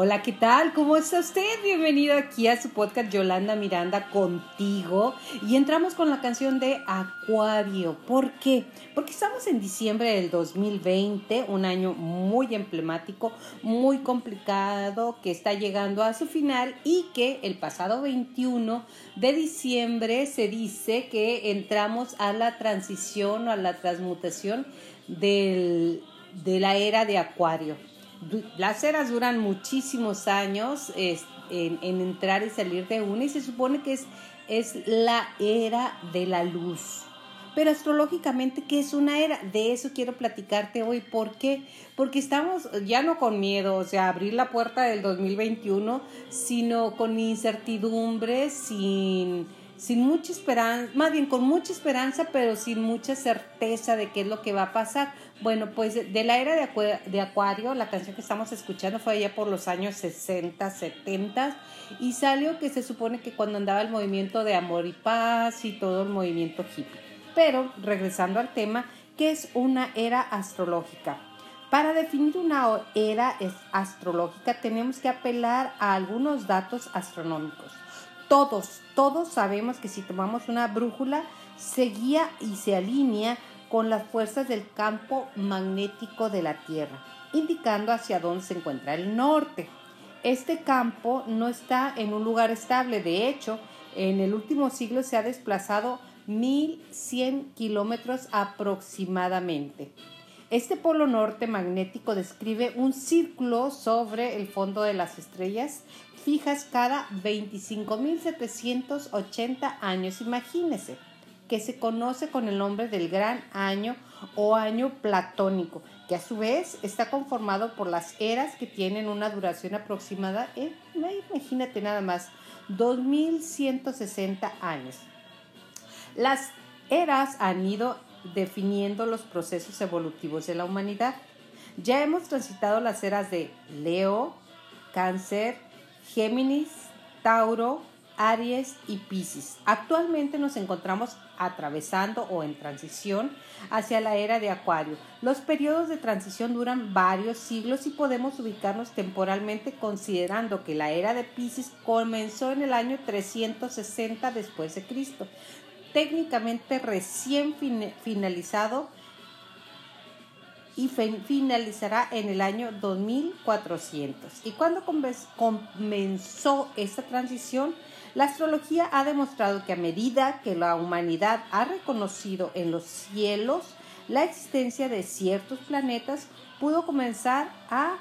Hola, ¿qué tal? ¿Cómo está usted? Bienvenido aquí a su podcast Yolanda Miranda contigo. Y entramos con la canción de Acuario. ¿Por qué? Porque estamos en diciembre del 2020, un año muy emblemático, muy complicado, que está llegando a su final y que el pasado 21 de diciembre se dice que entramos a la transición o a la transmutación del, de la era de Acuario las eras duran muchísimos años en, entrar y salir de una y se supone que es, es la era de la luz. Pero astrológicamente, ¿qué es una era? De eso quiero platicarte hoy. ¿Por qué? Porque estamos ya no con miedo, o sea, abrir la puerta del 2021, sino con incertidumbre, sin sin mucha esperanza, más bien con mucha esperanza, pero sin mucha certeza de qué es lo que va a pasar. Bueno, pues de la era de, Acuario, la canción que estamos escuchando fue allá por los años 60, 70 y salió que se supone que cuando andaba el movimiento de amor y paz y todo el movimiento hippie. Pero regresando al tema, ¿qué es una era astrológica? Para definir una era astrológica tenemos que apelar a algunos datos astronómicos todos, todos sabemos que si tomamos una brújula, se guía y se alinea con las fuerzas del campo magnético de la Tierra, indicando hacia dónde se encuentra el norte. Este campo no está en un lugar estable, de hecho, en el último siglo se ha desplazado 1100 kilómetros aproximadamente. Este polo norte magnético describe un círculo sobre el fondo de las estrellas fijas cada 25.780 años. Imagínese que se conoce con el nombre del gran año o año platónico, que a su vez está conformado por las eras que tienen una duración aproximada, en, imagínate nada más, 2160 años. Las eras han ido definiendo los procesos evolutivos de la humanidad. Ya hemos transitado las eras de Leo, Cáncer, Géminis, Tauro, Aries y Pisces. Actualmente nos encontramos atravesando o en transición hacia la era de Acuario. Los periodos de transición duran varios siglos y podemos ubicarnos temporalmente considerando que la era de Pisces comenzó en el año 360 después de Cristo técnicamente recién finalizado y finalizará en el año 2400. ¿Y cuando comenzó esta transición? La astrología ha demostrado que a medida que la humanidad ha reconocido en los cielos la existencia de ciertos planetas, pudo comenzar a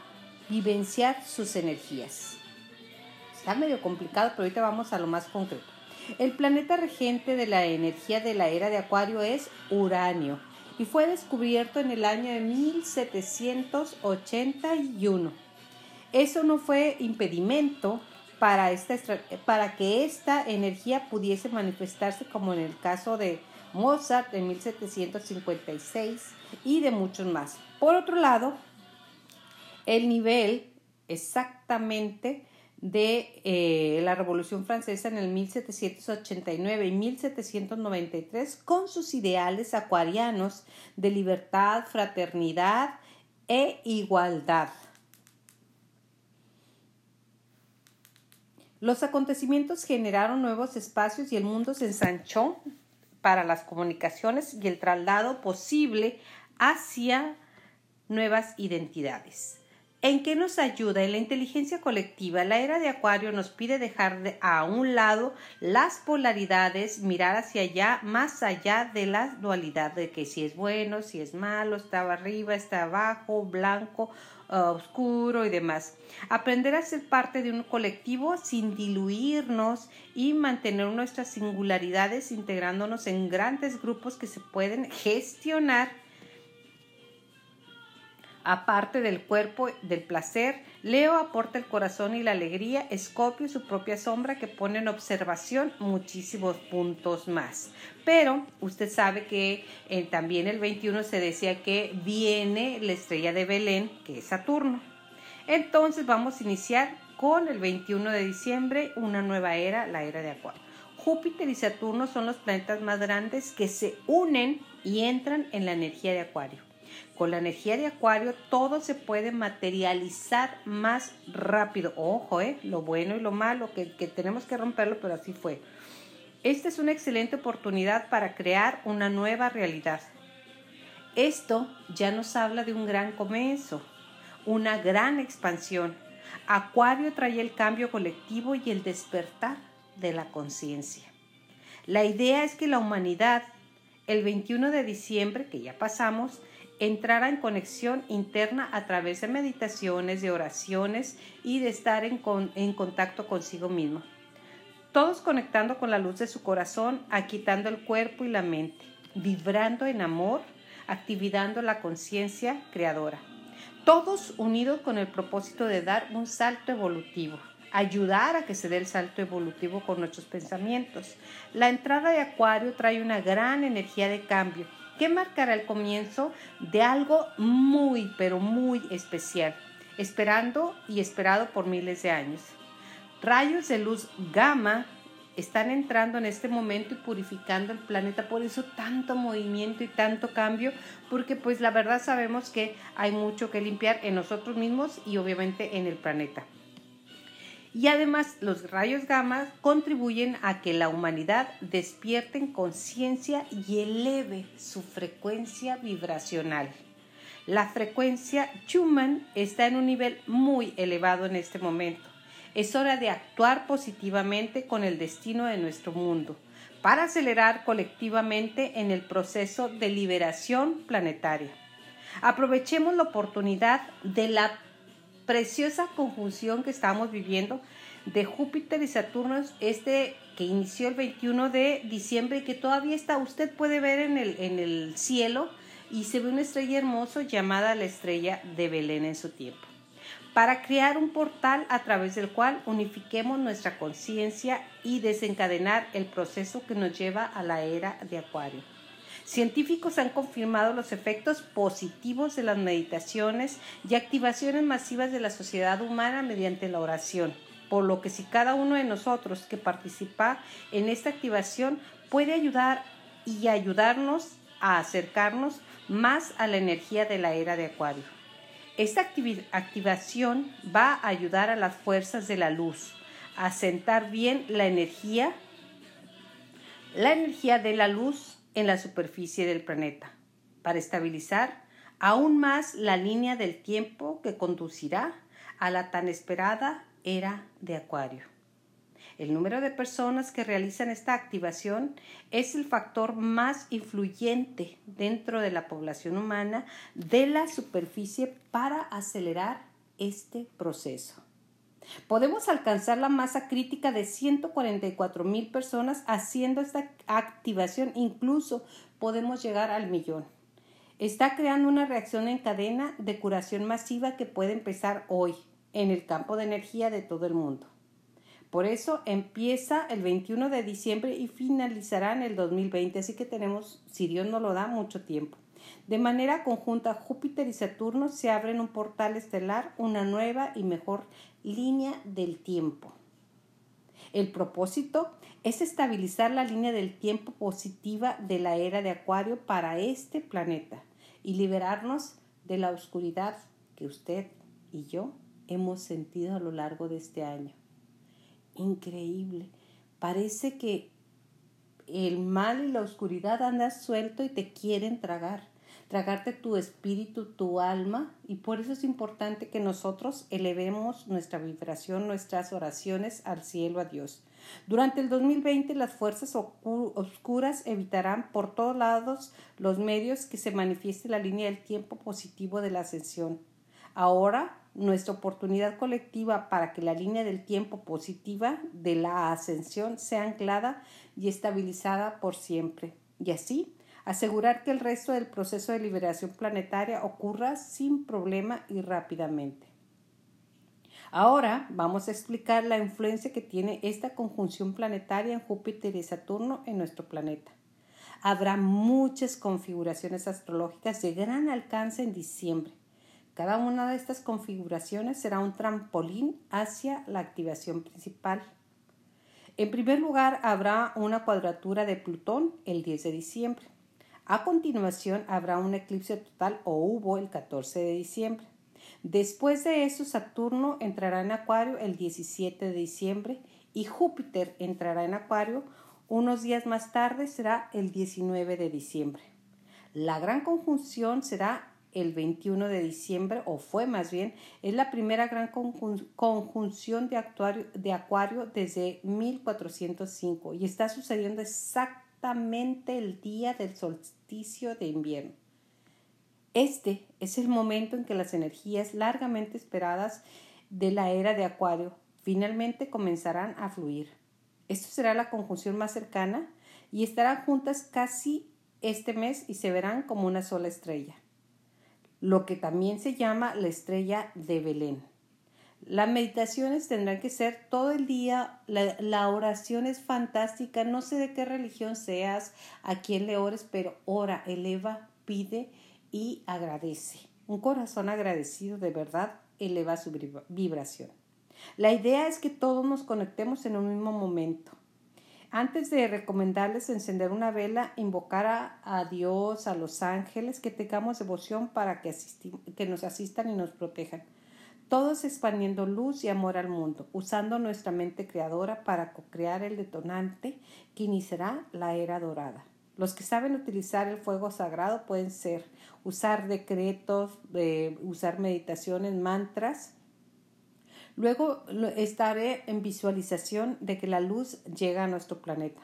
vivenciar sus energías. Está medio complicado, pero ahorita vamos a lo más concreto. El planeta regente de la energía de la era de Acuario es Uranio y fue descubierto en el año de 1781. Eso no fue impedimento para, esta, para que esta energía pudiese manifestarse como en el caso de Mozart en 1756 y de muchos más. Por otro lado, el nivel exactamente de eh, la Revolución Francesa en el 1789 y 1793 con sus ideales acuarianos de libertad, fraternidad e igualdad. Los acontecimientos generaron nuevos espacios y el mundo se ensanchó para las comunicaciones y el traslado posible hacia nuevas identidades. ¿En qué nos ayuda? En la inteligencia colectiva, la era de Acuario nos pide dejar a un lado las polaridades, mirar hacia allá, más allá de la dualidad de que si es bueno, si es malo, está arriba, está abajo, blanco, uh, oscuro y demás. Aprender a ser parte de un colectivo sin diluirnos y mantener nuestras singularidades integrándonos en grandes grupos que se pueden gestionar aparte del cuerpo del placer, Leo aporta el corazón y la alegría, Escorpio su propia sombra que pone en observación muchísimos puntos más. Pero usted sabe que eh, también el 21 se decía que viene la estrella de Belén, que es Saturno. Entonces vamos a iniciar con el 21 de diciembre una nueva era, la era de Acuario. Júpiter y Saturno son los planetas más grandes que se unen y entran en la energía de Acuario. Con la energía de Acuario todo se puede materializar más rápido. Ojo, ¿eh? lo bueno y lo malo, que, que tenemos que romperlo, pero así fue. Esta es una excelente oportunidad para crear una nueva realidad. Esto ya nos habla de un gran comienzo, una gran expansión. Acuario trae el cambio colectivo y el despertar de la conciencia. La idea es que la humanidad, el 21 de diciembre, que ya pasamos, entrara en conexión interna a través de meditaciones, de oraciones y de estar en, en contacto consigo mismo. Todos conectando con la luz de su corazón, aquitando el cuerpo y la mente, vibrando en amor, activando la conciencia creadora. Todos unidos con el propósito de dar un salto evolutivo, ayudar a que se dé el salto evolutivo con nuestros pensamientos. La entrada de Acuario trae una gran energía de cambio que marcará el comienzo de algo muy, pero muy especial, esperando y esperado por miles de años. Rayos de luz gamma están entrando en este momento y purificando el planeta, por eso tanto movimiento y tanto cambio, porque pues la verdad sabemos que hay mucho que limpiar en nosotros mismos y obviamente en el planeta. Y además los rayos gamma contribuyen a que la humanidad despierte en conciencia y eleve su frecuencia vibracional. La frecuencia Schumann está en un nivel muy elevado en este momento. Es hora de actuar positivamente con el destino de nuestro mundo para acelerar colectivamente en el proceso de liberación planetaria. Aprovechemos la oportunidad de la preciosa conjunción que estamos viviendo de Júpiter y Saturno, este que inició el 21 de diciembre y que todavía está, usted puede ver en el, en el cielo y se ve una estrella hermosa llamada la estrella de Belén en su tiempo, para crear un portal a través del cual unifiquemos nuestra conciencia y desencadenar el proceso que nos lleva a la era de Acuario. Científicos han confirmado los efectos positivos de las meditaciones y activaciones masivas de la sociedad humana mediante la oración, por lo que si cada uno de nosotros que participa en esta activación puede ayudar y ayudarnos a acercarnos más a la energía de la era de Acuario. Esta activación va a ayudar a las fuerzas de la luz a sentar bien la energía, la energía de la luz en la superficie del planeta, para estabilizar aún más la línea del tiempo que conducirá a la tan esperada era de Acuario. El número de personas que realizan esta activación es el factor más influyente dentro de la población humana de la superficie para acelerar este proceso. Podemos alcanzar la masa crítica de 144 mil personas haciendo esta activación, incluso podemos llegar al millón. Está creando una reacción en cadena de curación masiva que puede empezar hoy en el campo de energía de todo el mundo. Por eso empieza el 21 de diciembre y finalizará en el 2020, así que tenemos, si Dios no lo da, mucho tiempo. De manera conjunta, Júpiter y Saturno se abren un portal estelar, una nueva y mejor línea del tiempo. El propósito es estabilizar la línea del tiempo positiva de la era de Acuario para este planeta y liberarnos de la oscuridad que usted y yo hemos sentido a lo largo de este año. Increíble. Parece que el mal y la oscuridad andan suelto y te quieren tragar tragarte tu espíritu, tu alma, y por eso es importante que nosotros elevemos nuestra vibración, nuestras oraciones al cielo, a Dios. Durante el 2020 las fuerzas oscuras evitarán por todos lados los medios que se manifieste la línea del tiempo positivo de la ascensión. Ahora, nuestra oportunidad colectiva para que la línea del tiempo positiva de la ascensión sea anclada y estabilizada por siempre. Y así asegurar que el resto del proceso de liberación planetaria ocurra sin problema y rápidamente. Ahora vamos a explicar la influencia que tiene esta conjunción planetaria en Júpiter y Saturno en nuestro planeta. Habrá muchas configuraciones astrológicas de gran alcance en diciembre. Cada una de estas configuraciones será un trampolín hacia la activación principal. En primer lugar, habrá una cuadratura de Plutón el 10 de diciembre. A continuación habrá un eclipse total o hubo el 14 de diciembre. Después de eso, Saturno entrará en Acuario el 17 de diciembre y Júpiter entrará en Acuario unos días más tarde, será el 19 de diciembre. La gran conjunción será el 21 de diciembre, o fue más bien, es la primera gran conjunción de, de Acuario desde 1405 y está sucediendo exactamente el día del solsticio de invierno. Este es el momento en que las energías largamente esperadas de la era de Acuario finalmente comenzarán a fluir. Esto será la conjunción más cercana y estarán juntas casi este mes y se verán como una sola estrella, lo que también se llama la estrella de Belén. Las meditaciones tendrán que ser todo el día, la, la, oración es fantástica, no sé de qué religión seas, a quién le ores, pero ora, eleva, pide y agradece. Un corazón agradecido de verdad eleva su vibración. La idea es que todos nos conectemos en un mismo momento. Antes de recomendarles encender una vela, invocar a, Dios, a los ángeles, que tengamos devoción para que, que nos asistan y nos protejan. Todos expandiendo luz y amor al mundo, usando nuestra mente creadora para co-crear el detonante que iniciará la era dorada. Los que saben utilizar el fuego sagrado pueden ser usar decretos, usar meditaciones, mantras. Luego estaré en visualización de que la luz llega a nuestro planeta,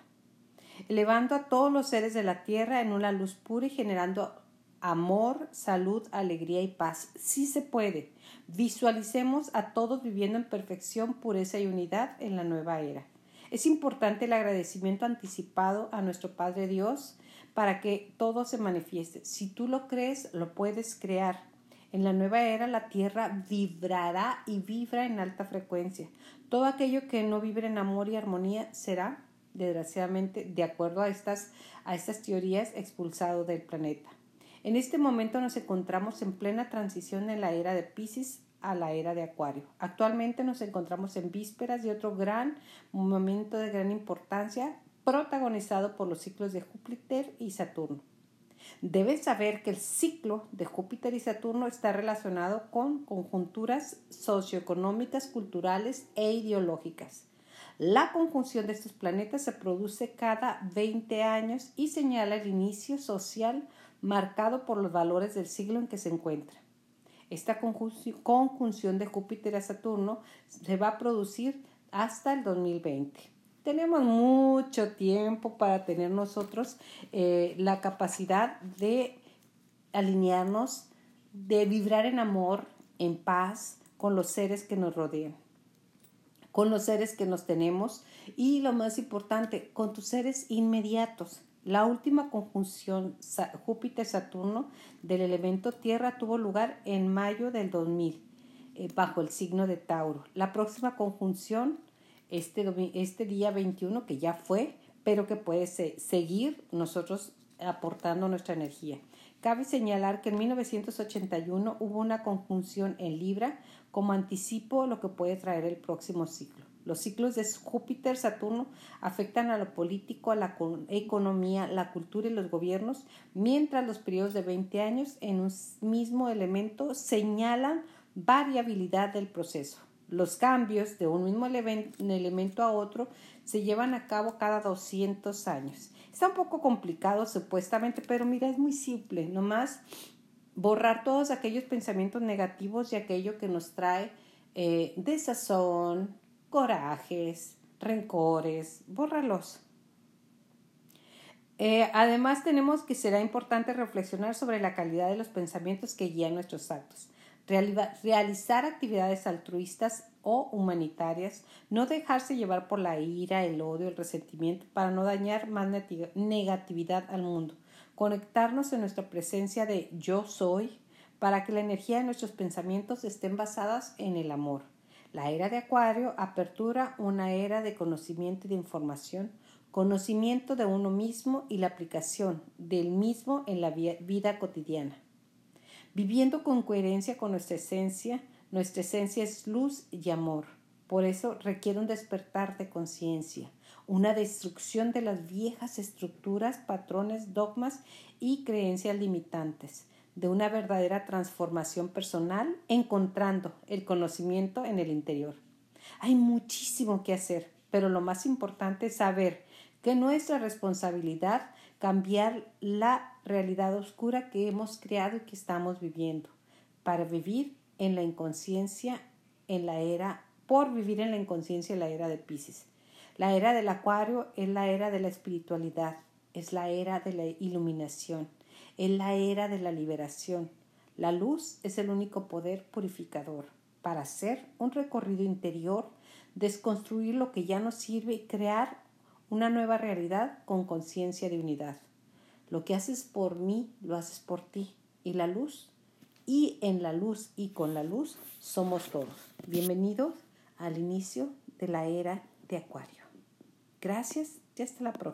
elevando a todos los seres de la Tierra en una luz pura y generando amor, salud, alegría y paz. Sí se puede. Visualicemos a todos viviendo en perfección, pureza y unidad en la nueva era. Es importante el agradecimiento anticipado a nuestro Padre Dios para que todo se manifieste. Si tú lo crees, lo puedes crear. En la nueva era la tierra vibrará y vibra en alta frecuencia. Todo aquello que no vibre en amor y armonía será, desgraciadamente, de acuerdo a estas, a estas teorías, expulsado del planeta. En este momento nos encontramos en plena transición en la era de Pisces a la era de Acuario. Actualmente nos encontramos en vísperas de otro gran momento de gran importancia protagonizado por los ciclos de Júpiter y Saturno. Debes saber que el ciclo de Júpiter y Saturno está relacionado con conjunturas socioeconómicas, culturales e ideológicas. La conjunción de estos planetas se produce cada 20 años y señala el inicio social marcado por los valores del siglo en que se encuentra. Esta conjunción de Júpiter a Saturno se va a producir hasta el 2020. Tenemos mucho tiempo para tener nosotros eh, la capacidad de alinearnos, de vibrar en amor, en paz con los seres que nos rodean, con los seres que nos tenemos y lo más importante, con tus seres inmediatos. La última conjunción Júpiter-Saturno del elemento Tierra tuvo lugar en mayo del 2000 eh, bajo el signo de Tauro. La próxima conjunción este, este día 21 que ya fue, pero que puede seguir nosotros aportando nuestra energía. Cabe señalar que en 1981 hubo una conjunción en Libra como anticipo lo que puede traer el próximo ciclo. Los ciclos de Júpiter-Saturno afectan a lo político, a la economía, la cultura y los gobiernos, mientras los periodos de 20 años en un mismo elemento señalan variabilidad del proceso. Los cambios de un mismo elemento a otro se llevan a cabo cada 200 años. Está un poco complicado supuestamente, pero mira, es muy simple. Nomás borrar todos aquellos pensamientos negativos y aquello que nos trae eh, desazón, corajes, rencores, bórralos. Eh, además, tenemos que será importante reflexionar sobre la calidad de los pensamientos que guían nuestros actos. Realizar actividades altruistas o humanitarias, no dejarse llevar por la ira, el odio, el resentimiento para no dañar más negatividad al mundo. Conectarnos en nuestra presencia de yo soy para que la energía de nuestros pensamientos estén basadas en el amor. La era de Acuario apertura una era de conocimiento y de información, conocimiento de uno mismo y la aplicación del mismo en la vida cotidiana. Viviendo con coherencia con nuestra esencia, nuestra esencia es luz y amor. Por eso requiere un despertar de conciencia, una destrucción de las viejas estructuras, patrones, dogmas y creencias limitantes, de una verdadera transformación personal, encontrando el conocimiento en el interior. Hay muchísimo que hacer, pero lo más importante es saber que nuestra responsabilidad cambiar la realidad oscura que hemos creado y que estamos viviendo, para vivir en la inconsciencia en la era, por vivir en la inconsciencia en la era de Pisces. La era del Acuario es la era de la espiritualidad, es la era de la iluminación, es la era de la liberación. La luz es el único poder purificador para hacer un recorrido interior, desconstruir lo que ya no sirve y crear una nueva realidad con conciencia de unidad. Lo que haces por mí, lo haces por ti. Y la luz, y en la luz y con la luz somos todos. Bienvenidos al inicio de la era de Acuario. Gracias y hasta la próxima.